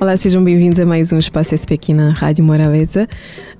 Olá, sejam bem-vindos a mais um Espaço SP aqui na Rádio Morabeza.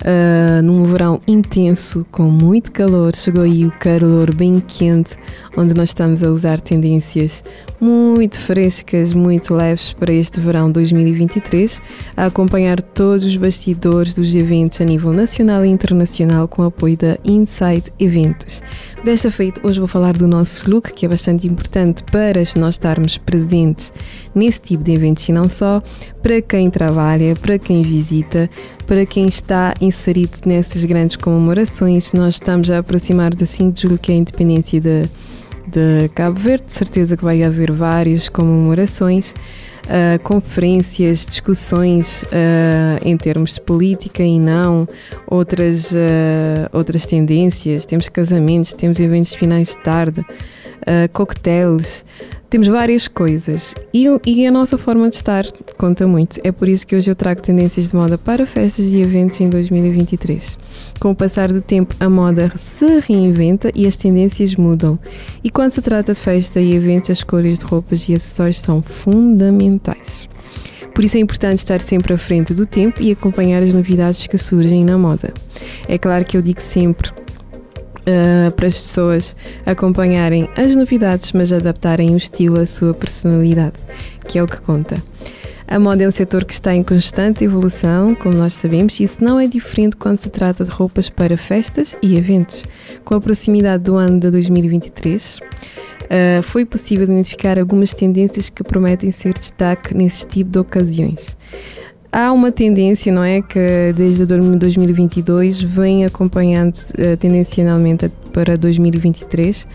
Uh, num verão intenso, com muito calor, chegou aí o calor bem quente, onde nós estamos a usar tendências muito frescas, muito leves para este verão 2023, a acompanhar todos os bastidores dos eventos a nível nacional e internacional com apoio da Insight Eventos. Desta feita, hoje vou falar do nosso look, que é bastante importante para nós estarmos presentes nesse tipo de eventos e não só, para quem trabalha, para quem visita, para quem está inserido nessas grandes comemorações. Nós estamos a aproximar da 5 de julho, que é a independência de, de Cabo Verde, de certeza que vai haver várias comemorações. Uh, conferências, discussões uh, em termos de política e não, outras, uh, outras tendências. Temos casamentos, temos eventos finais de tarde, coquetéis. Temos várias coisas e, e, a nossa forma de estar conta muito. É por isso que hoje eu trago tendências de moda para festas e eventos em 2023. Com o passar do tempo, a moda se reinventa e as tendências mudam. E quando se trata de festa e eventos, as cores de roupas e acessórios são fundamentais. Por isso é importante estar sempre à frente do tempo e acompanhar as novidades que surgem na moda. É claro que eu digo sempre uh, para as pessoas acompanharem as novidades, mas adaptarem o estilo à sua personalidade, que é o que conta. A moda é um setor que está em constante evolução, como nós sabemos, e isso não é diferente quando se trata de roupas para festas e eventos. Com a proximidade do ano de 2023, uh, foi possível identificar algumas tendências que prometem ser destaque nesse tipo de ocasiões. Há uma tendência, não é, que desde 2022 vem acompanhando uh, tendencialmente para 2023.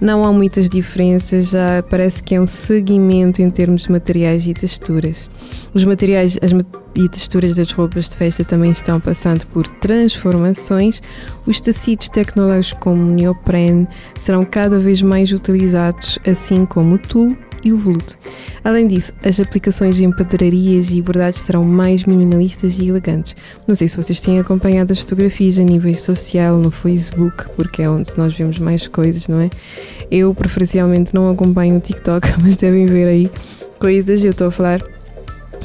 Não há muitas diferenças, já parece que é um seguimento em termos de materiais e texturas. Os materiais as, e texturas das roupas de festa também estão passando por transformações. Os tecidos tecnológicos como neoprene serão cada vez mais utilizados, assim como o tulle e o veludo. Além disso, as aplicações em pedrarias e bordados serão mais minimalistas e elegantes. Não sei se vocês têm acompanhado as fotografias a nível social no Facebook, porque é onde nós vemos mais coisas, não é? Eu preferencialmente não acompanho o TikTok, mas devem ver aí coisas. Eu estou a falar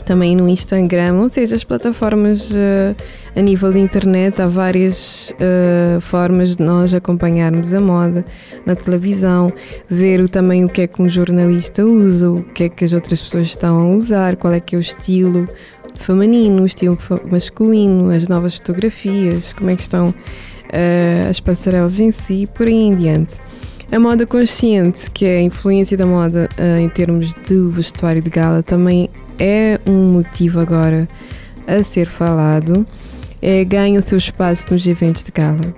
também no Instagram, ou seja, as plataformas uh, a nível de internet, há várias uh, formas de nós acompanharmos a moda na televisão, ver também o que é que um jornalista usa, o que é que as outras pessoas estão a usar, qual é que é o estilo feminino, o estilo masculino, as novas fotografias, como é que estão uh, as passarelas em si, por aí em diante. A moda consciente, que é a influência da moda uh, em termos de vestuário de gala, também é um motivo agora a ser falado, é, ganha o seu espaço nos eventos de gala.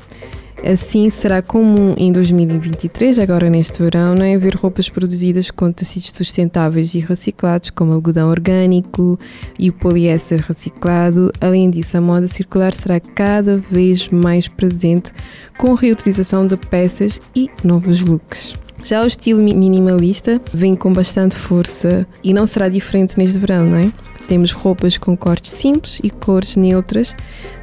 Assim será comum em 2023, agora neste verão, não é ver roupas produzidas com tecidos sustentáveis e reciclados, como algodão orgânico e o poliéster reciclado. Além disso, a moda circular será cada vez mais presente com reutilização de peças e novos looks. Já o estilo minimalista vem com bastante força e não será diferente neste verão, não é? Temos roupas com cortes simples e cores neutras,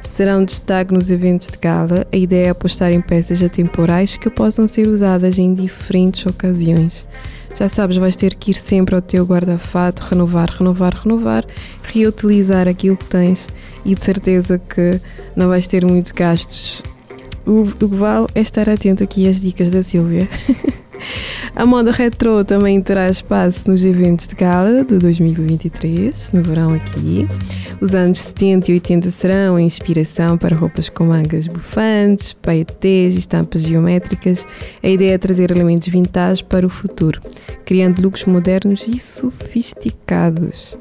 serão destaque nos eventos de gala. A ideia é apostar em peças atemporais que possam ser usadas em diferentes ocasiões. Já sabes, vais ter que ir sempre ao teu guarda-fato, renovar, renovar, renovar, reutilizar aquilo que tens e de certeza que não vais ter muitos gastos. O, que vale é estar atento aqui às dicas da Silvia. A moda retro também terá espaço nos eventos de gala de 2023, no verão aqui. Os anos 70 e 80 serão a inspiração para roupas com mangas bufantes, paetês e estampas geométricas. A ideia é trazer elementos vintage para o futuro, criando looks modernos e sofisticados.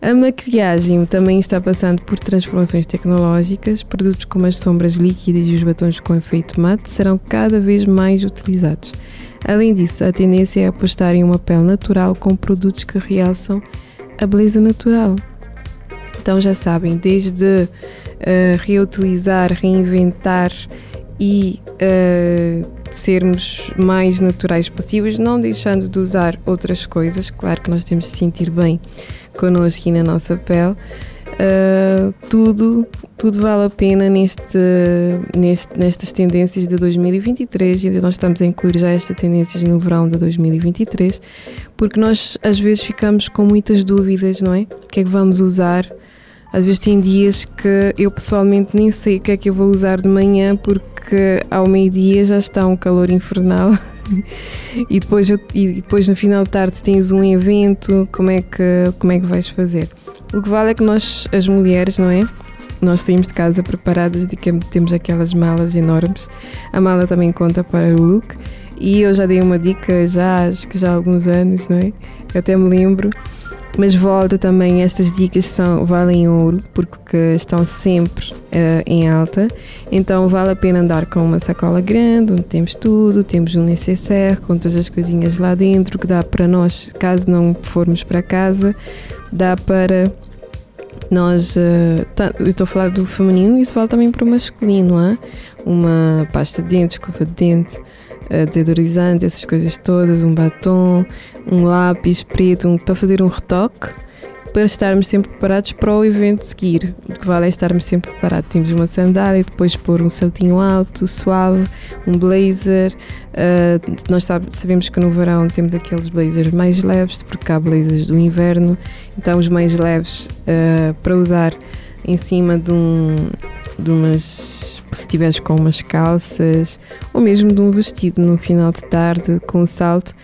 A maquilhagem também está passando por transformações tecnológicas. Produtos como as sombras líquidas e os batons com efeito mate serão cada vez mais utilizados. Além disso, a tendência é apostar em uma pele natural com produtos que realçam a beleza natural. Então já sabem, desde uh, reutilizar, reinventar e uh, sermos mais naturais possíveis, não deixando de usar outras coisas. Claro que nós temos de sentir bem connosco e na nossa pele. Uh, tudo, tudo vale a pena neste, neste, nestas tendências de 2023 e nós estamos a incluir já estas tendências no verão de 2023 porque nós às vezes ficamos com muitas dúvidas, não é? O que é que vamos usar? Às vezes tem dias que eu pessoalmente nem sei o que é que eu vou usar de manhã porque ao meio-dia já está um calor infernal e, depois, e depois no final de tarde tens um evento, como é que, como é que vais fazer? O que vale é que nós, as mulheres, não é? Nós saímos de casa preparadas de que temos aquelas malas enormes. A mala também conta para o look. E eu já dei uma dica já, acho que já há alguns anos, não é? Eu até me lembro. Mas volta também, estas dicas são, valem ouro, porque estão sempre uh, em alta. Então vale a pena andar com uma sacola grande, onde temos tudo, temos um necessaire com todas as coisinhas lá dentro, que dá para nós, caso não formos para casa, dá para nós. Tá, eu estou a falar do feminino isso vale também para o masculino, é? uma pasta de dente, escova de dente desodorizante, essas coisas todas, um batom, um lápis preto um, para fazer um retoque, para estarmos sempre preparados para o evento seguir. O que vale é estarmos sempre preparados. Temos uma sandália, depois pôr um saltinho alto, suave, um blazer. Uh, nós sabe, sabemos que no verão temos aqueles blazers mais leves, porque há blazers do inverno, então os mais leves uh, para usar em cima de um de umas se estiveres com umas calças ou mesmo de um vestido no final de tarde com um salto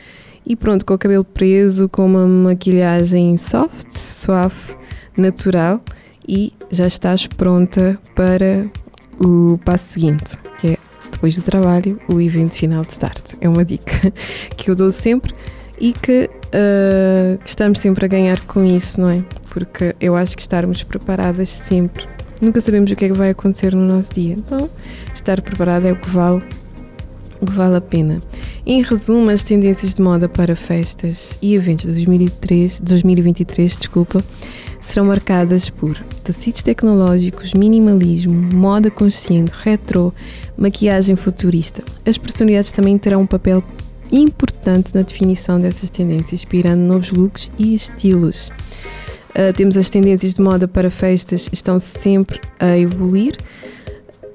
e pronto, com o cabelo preso, com uma maquilhagem soft, suave, natural e já estás pronta para o passo seguinte, que é depois do trabalho, o evento final de tarde. É uma dica que eu dou sempre e que uh, estamos sempre a ganhar com isso, não é? Porque eu acho que estarmos preparadas sempre Nunca sabemos o que é que vai acontecer no nosso dia. Então, estar preparado é o que vale, o que vale a pena. Em resumo, as tendências de moda para festas e eventos de 2003, 2023 desculpa, serão marcadas por tecidos tecnológicos, minimalismo, moda consciente, retro, maquiagem futurista. As personalidades também terão um papel importante na definição dessas tendências, inspirando novos looks e estilos. Uh, temos as tendências de moda para festas, estão sempre a evoluir,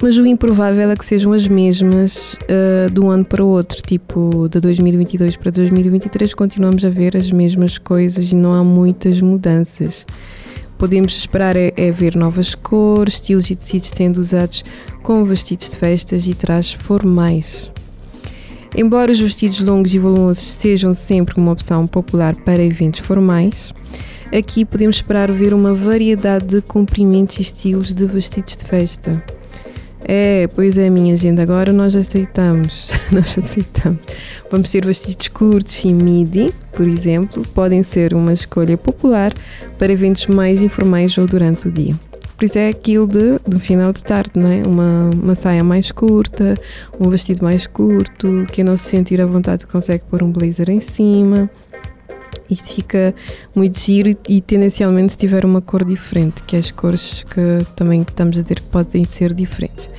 mas o improvável é que sejam as mesmas uh, de um ano para o outro, tipo de 2022 para 2023, continuamos a ver as mesmas coisas e não há muitas mudanças. Podemos esperar é, é ver novas cores, estilos e tecidos sendo usados com vestidos de festas e trajes formais. Embora os vestidos longos e volumosos sejam sempre uma opção popular para eventos formais, Aqui podemos esperar ver uma variedade de comprimentos e estilos de vestidos de festa. É, pois é, minha gente, agora nós aceitamos, nós aceitamos. Vamos ter vestidos curtos e midi, por exemplo, podem ser uma escolha popular para eventos mais informais ou durante o dia. Por isso é aquilo de, do final de tarde, não é? Uma, uma saia mais curta, um vestido mais curto, quem não se sentir à vontade consegue pôr um blazer em cima isto fica muito giro e, e, tendencialmente se tiver uma cor diferente, que as cores que também estamos a ter podem ser diferentes.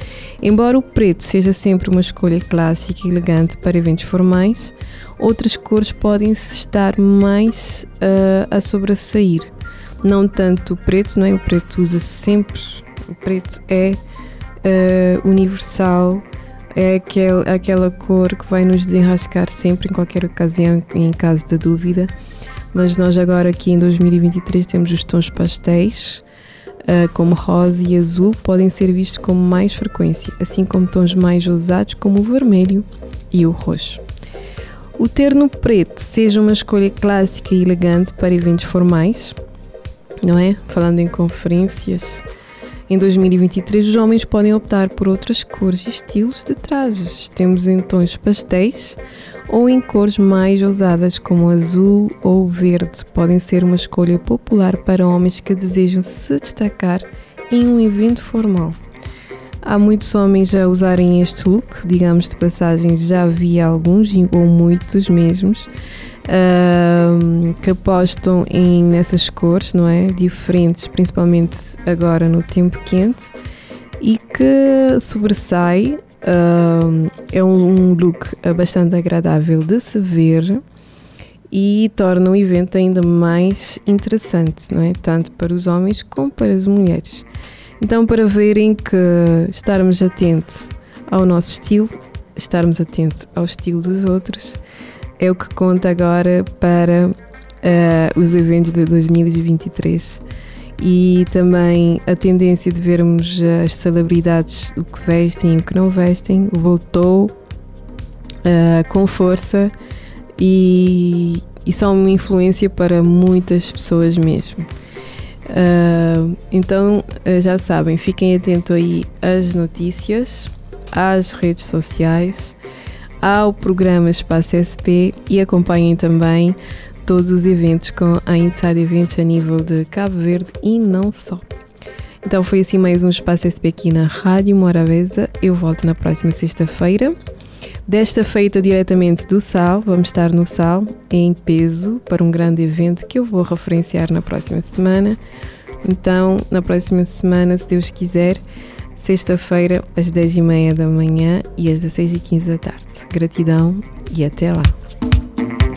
Embora o preto seja sempre uma escolha clássica e elegante para eventos formais, outras cores podem estar mais uh, a sobressair. Não tanto o preto, não é? O preto usa sempre, o preto é uh, universal, é aquela cor que vai nos desenrascar sempre em qualquer ocasião, em caso de dúvida mas nós agora aqui em 2023 temos os tons pastéis, uh, como rosa e azul, podem ser vistos com mais frequência, assim como tons mais ousados como o vermelho e o roxo. O terno preto seja uma escolha clássica e elegante para eventos formais, não é? Falando em conferências. Em 2023, os homens podem optar por outras cores e estilos de trajes. Temos em tons pastéis, ou em cores mais ousadas como azul ou verde. Podem ser uma escolha popular para homens que desejam se destacar em um evento formal. Há muitos homens a usarem este look, digamos de passagem, já vi alguns ou muitos mesmos. Que apostam em nessas cores, não é? Diferentes, principalmente agora no tempo quente, e que sobressai Uh, é um look bastante agradável de se ver e torna o evento ainda mais interessante, não é? Tanto para os homens como para as mulheres. Então, para verem que estarmos atentos ao nosso estilo, estarmos atentos ao estilo dos outros, é o que conta agora para uh, os eventos de 2023 e também a tendência de vermos as celebridades o que vestem e o que não vestem voltou uh, com força e, e, são uma influência para muitas pessoas mesmo. Uh, então já sabem, fiquem atentos aí às notícias, às redes sociais, ao programa Espaço SP e acompanhem também todos os eventos com a Inside Eventos a nível de Cabo Verde e não só. Então foi assim mais um Espaço SP aqui na Rádio Morabeza. Eu volto na próxima sexta-feira. Desta feita diretamente do Sal, vamos estar no Sal em peso para um grande evento que eu vou referenciar na próxima semana. Então, na próxima semana, se Deus quiser, sexta-feira, às 10h30 da manhã e às 16h15 da tarde. Gratidão e até lá!